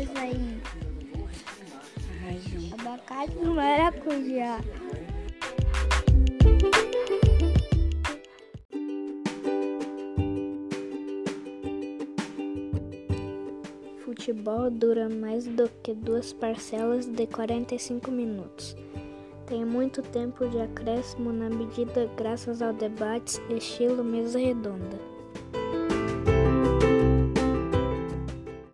mais aí? Abacate não maracujá. Futebol dura mais do que duas parcelas de 45 minutos. Tem muito tempo de acréscimo na medida graças ao debate estilo mesa redonda.